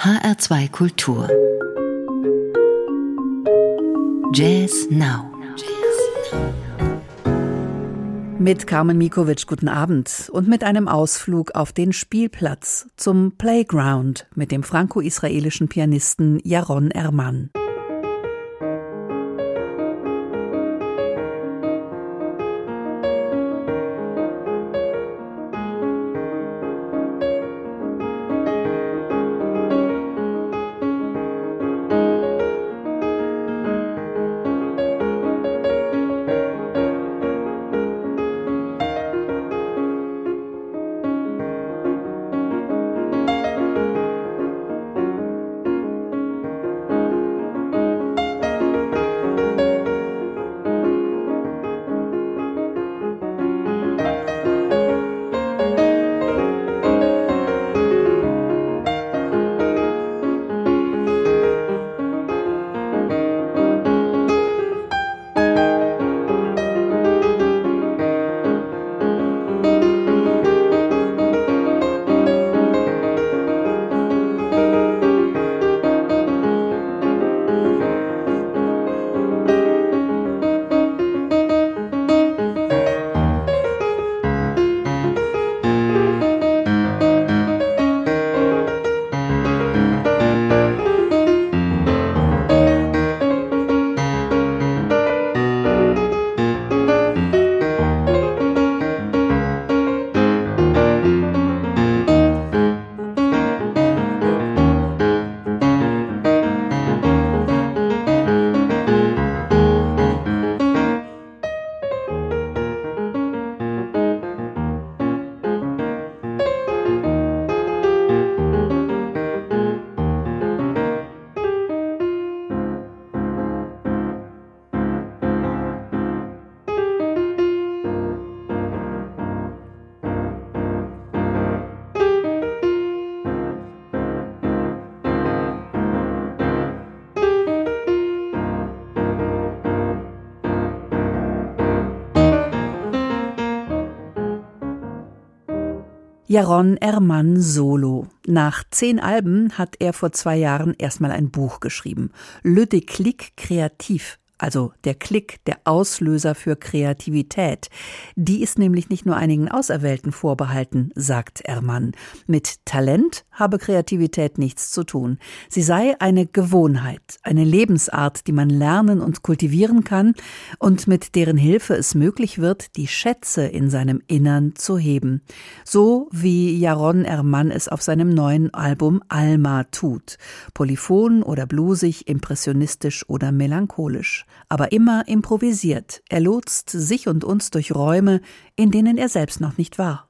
HR2 Kultur. Jazz Now. Mit Carmen Mikovic guten Abend. Und mit einem Ausflug auf den Spielplatz zum Playground mit dem franco-israelischen Pianisten Jaron Erman. Jaron Ermann Solo. Nach zehn Alben hat er vor zwei Jahren erstmal ein Buch geschrieben. Le Déclic Kreativ also der Klick, der Auslöser für Kreativität. Die ist nämlich nicht nur einigen Auserwählten vorbehalten, sagt Ermann. Mit Talent habe Kreativität nichts zu tun. Sie sei eine Gewohnheit, eine Lebensart, die man lernen und kultivieren kann und mit deren Hilfe es möglich wird, die Schätze in seinem Innern zu heben. So wie Jaron Ermann es auf seinem neuen Album Alma tut. Polyphon oder bluesig, impressionistisch oder melancholisch aber immer improvisiert. Er lotst sich und uns durch Räume, in denen er selbst noch nicht war.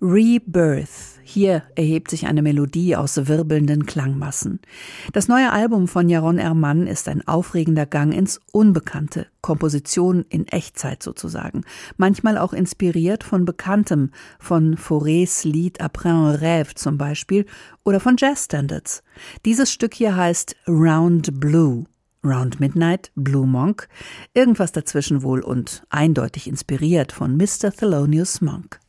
Rebirth. Hier erhebt sich eine Melodie aus wirbelnden Klangmassen. Das neue Album von Jaron Ermann ist ein aufregender Gang ins Unbekannte, Komposition in Echtzeit sozusagen, manchmal auch inspiriert von Bekanntem, von Faurés Lied Après un rêve zum Beispiel oder von Jazzstandards. Dieses Stück hier heißt Round Blue. Round Midnight, Blue Monk, irgendwas dazwischen wohl und eindeutig inspiriert von Mr. Thelonious Monk.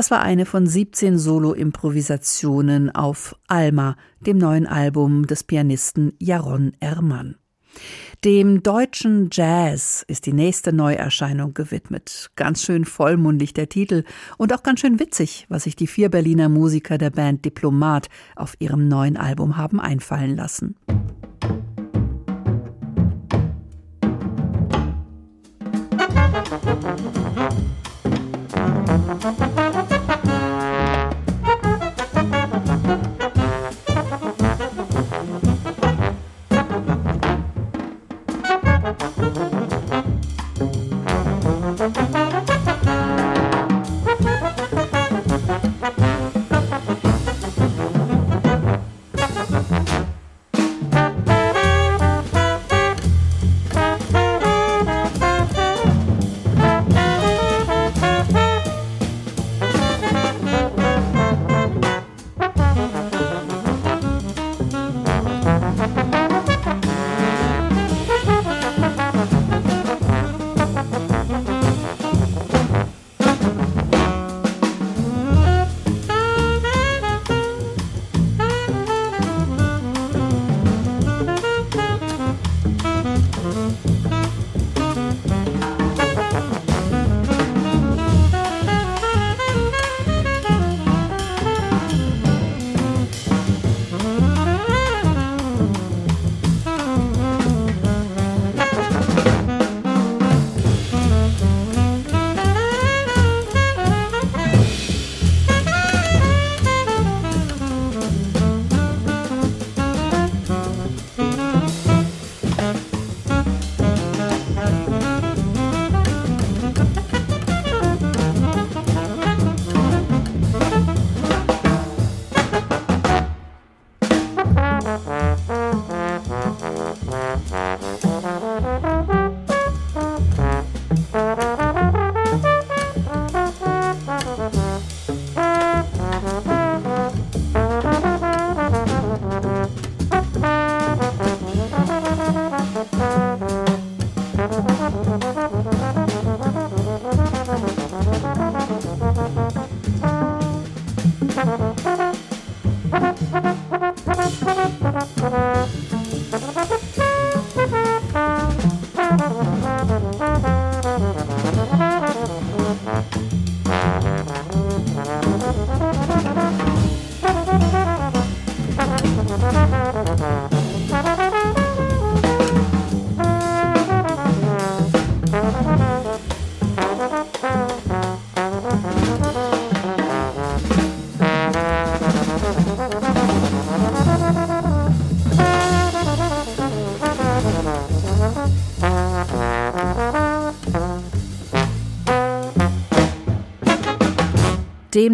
Das war eine von 17 Solo-Improvisationen auf Alma, dem neuen Album des Pianisten Jaron Ermann. Dem deutschen Jazz ist die nächste Neuerscheinung gewidmet. Ganz schön vollmundig der Titel und auch ganz schön witzig, was sich die vier Berliner Musiker der Band Diplomat auf ihrem neuen Album haben einfallen lassen.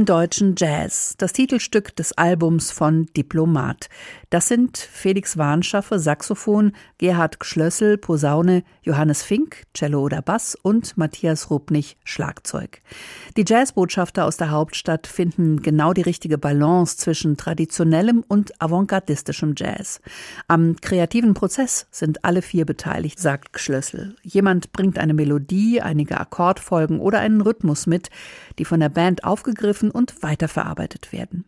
Deutschen Jazz, das Titelstück des Albums von Diplomat. Das sind Felix Warnschaffe, Saxophon, Gerhard Schlössel, Posaune, Johannes Fink, Cello oder Bass und Matthias Rupnich, Schlagzeug. Die Jazzbotschafter aus der Hauptstadt finden genau die richtige Balance zwischen traditionellem und avantgardistischem Jazz. Am kreativen Prozess sind alle vier beteiligt, sagt Schlössel. Jemand bringt eine Melodie, einige Akkordfolgen oder einen Rhythmus mit, die von der Band aufgegriffen und weiterverarbeitet werden.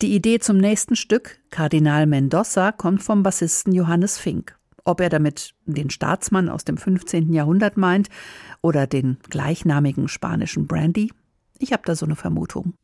Die Idee zum nächsten Stück, Kardinal Mendoza, kommt vom Bassisten Johannes Fink. Ob er damit den Staatsmann aus dem 15. Jahrhundert meint oder den gleichnamigen spanischen Brandy? Ich habe da so eine Vermutung.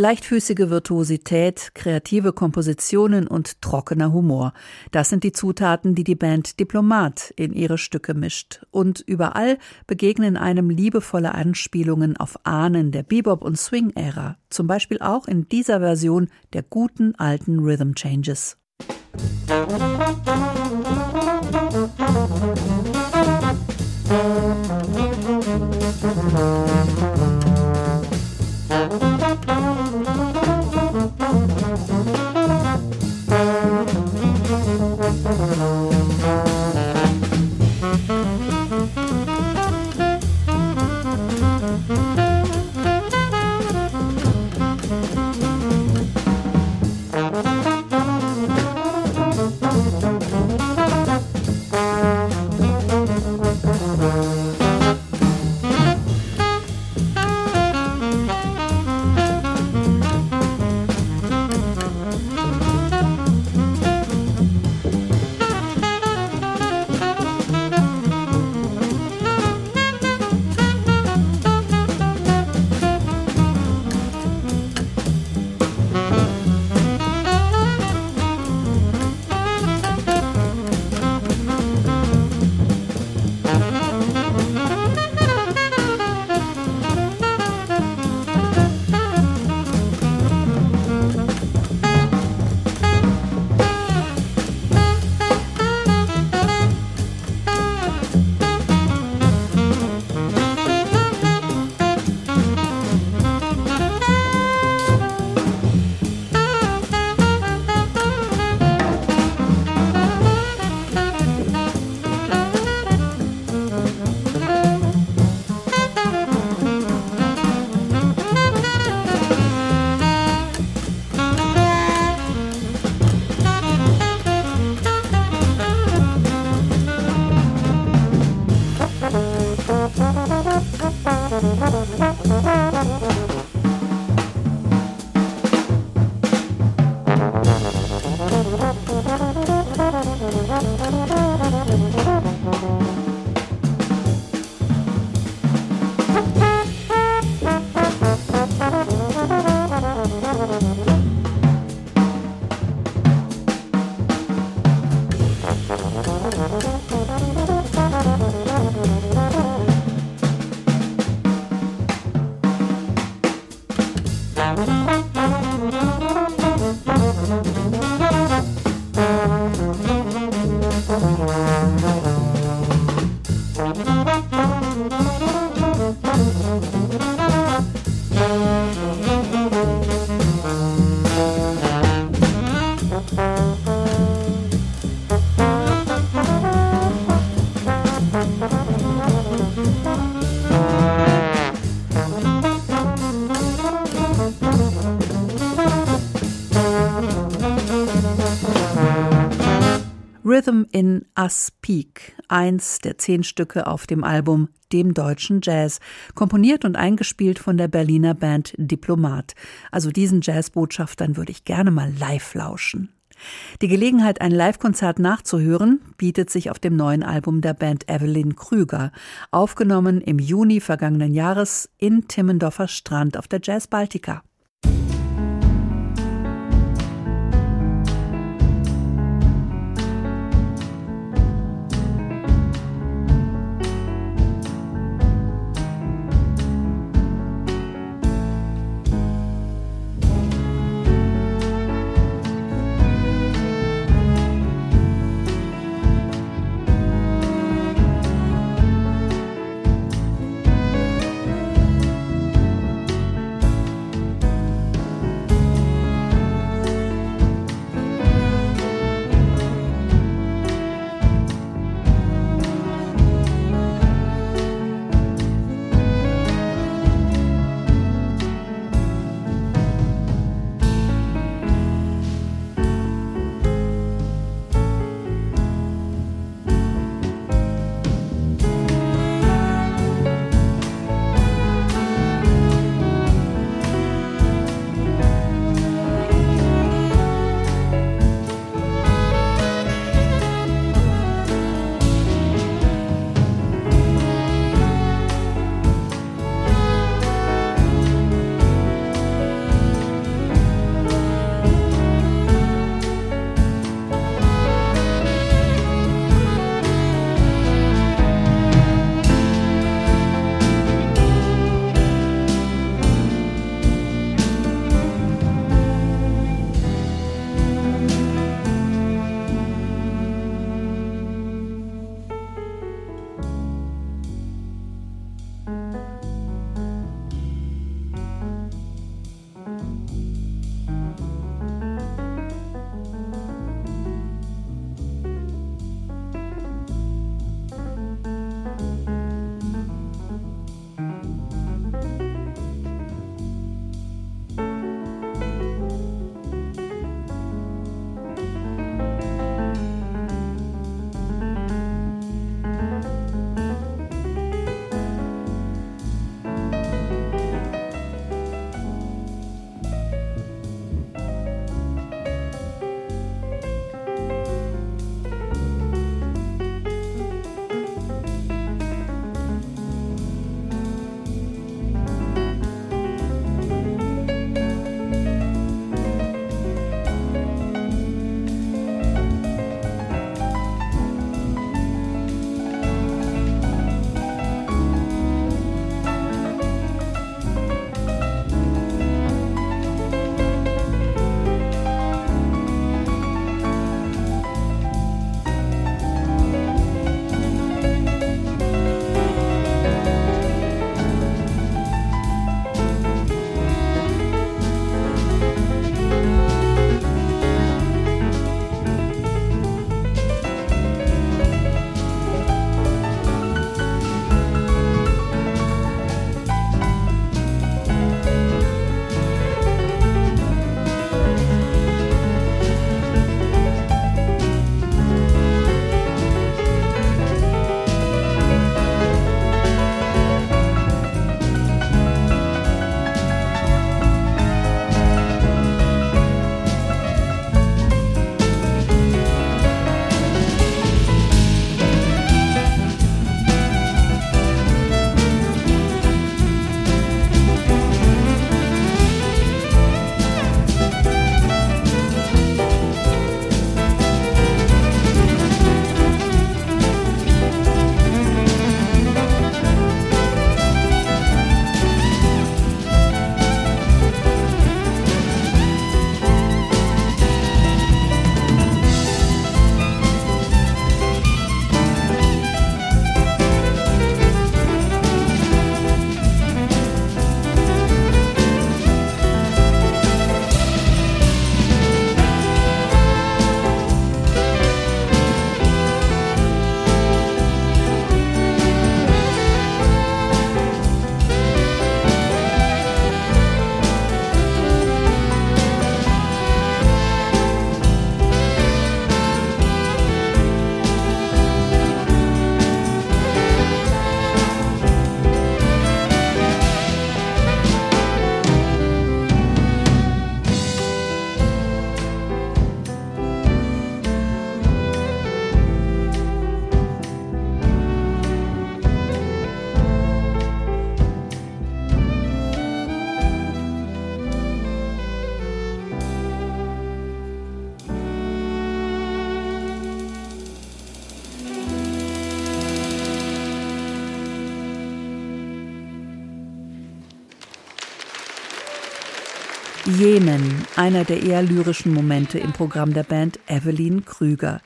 Leichtfüßige Virtuosität, kreative Kompositionen und trockener Humor. Das sind die Zutaten, die die Band Diplomat in ihre Stücke mischt. Und überall begegnen einem liebevolle Anspielungen auf Ahnen der Bebop- und Swing-Ära. Zum Beispiel auch in dieser Version der guten alten Rhythm Changes. Musik Us Peak, eins der zehn Stücke auf dem Album Dem deutschen Jazz, komponiert und eingespielt von der Berliner Band Diplomat. Also diesen Jazzbotschaftern würde ich gerne mal live lauschen. Die Gelegenheit, ein Livekonzert nachzuhören, bietet sich auf dem neuen Album der Band Evelyn Krüger, aufgenommen im Juni vergangenen Jahres in Timmendorfer Strand auf der Jazz Baltica. Jemen, einer der eher lyrischen Momente im Programm der Band Evelyn Krüger.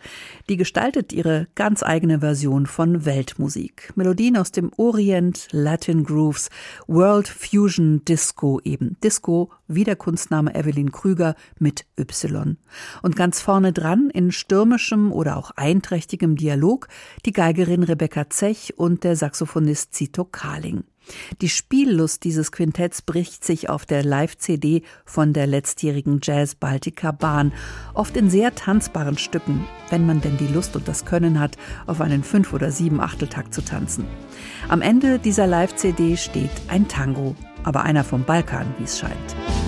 Die gestaltet ihre ganz eigene Version von Weltmusik. Melodien aus dem Orient, Latin Grooves, World Fusion Disco eben. Disco, wie der Kunstname Evelyn Krüger mit Y. Und ganz vorne dran, in stürmischem oder auch einträchtigem Dialog, die Geigerin Rebecca Zech und der Saxophonist Zito Karling. Die Spiellust dieses Quintetts bricht sich auf der Live-CD von der letztjährigen Jazz Baltica Bahn, oft in sehr tanzbaren Stücken, wenn man denn die Lust und das Können hat, auf einen Fünf- oder Sieben-Achteltakt zu tanzen. Am Ende dieser Live-CD steht ein Tango, aber einer vom Balkan, wie es scheint.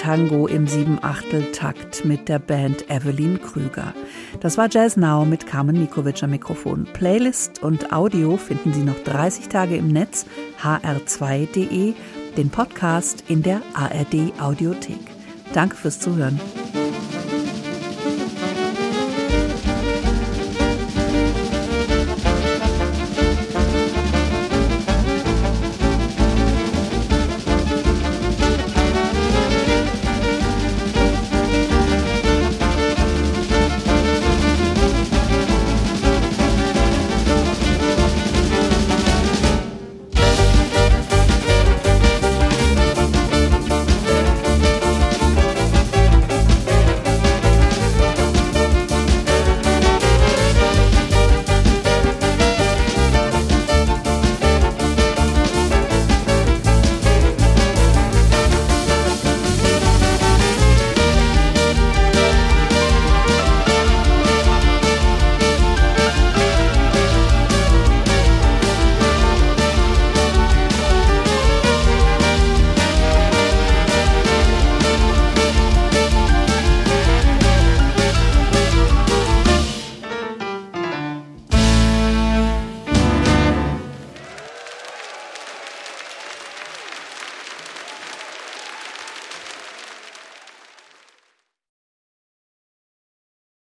Tango im Siebenachtel-Takt mit der Band Evelyn Krüger. Das war Jazz Now mit Carmen Mikovic am Mikrofon. Playlist und Audio finden Sie noch 30 Tage im Netz, hr2.de, den Podcast in der ARD Audiothek. Danke fürs Zuhören.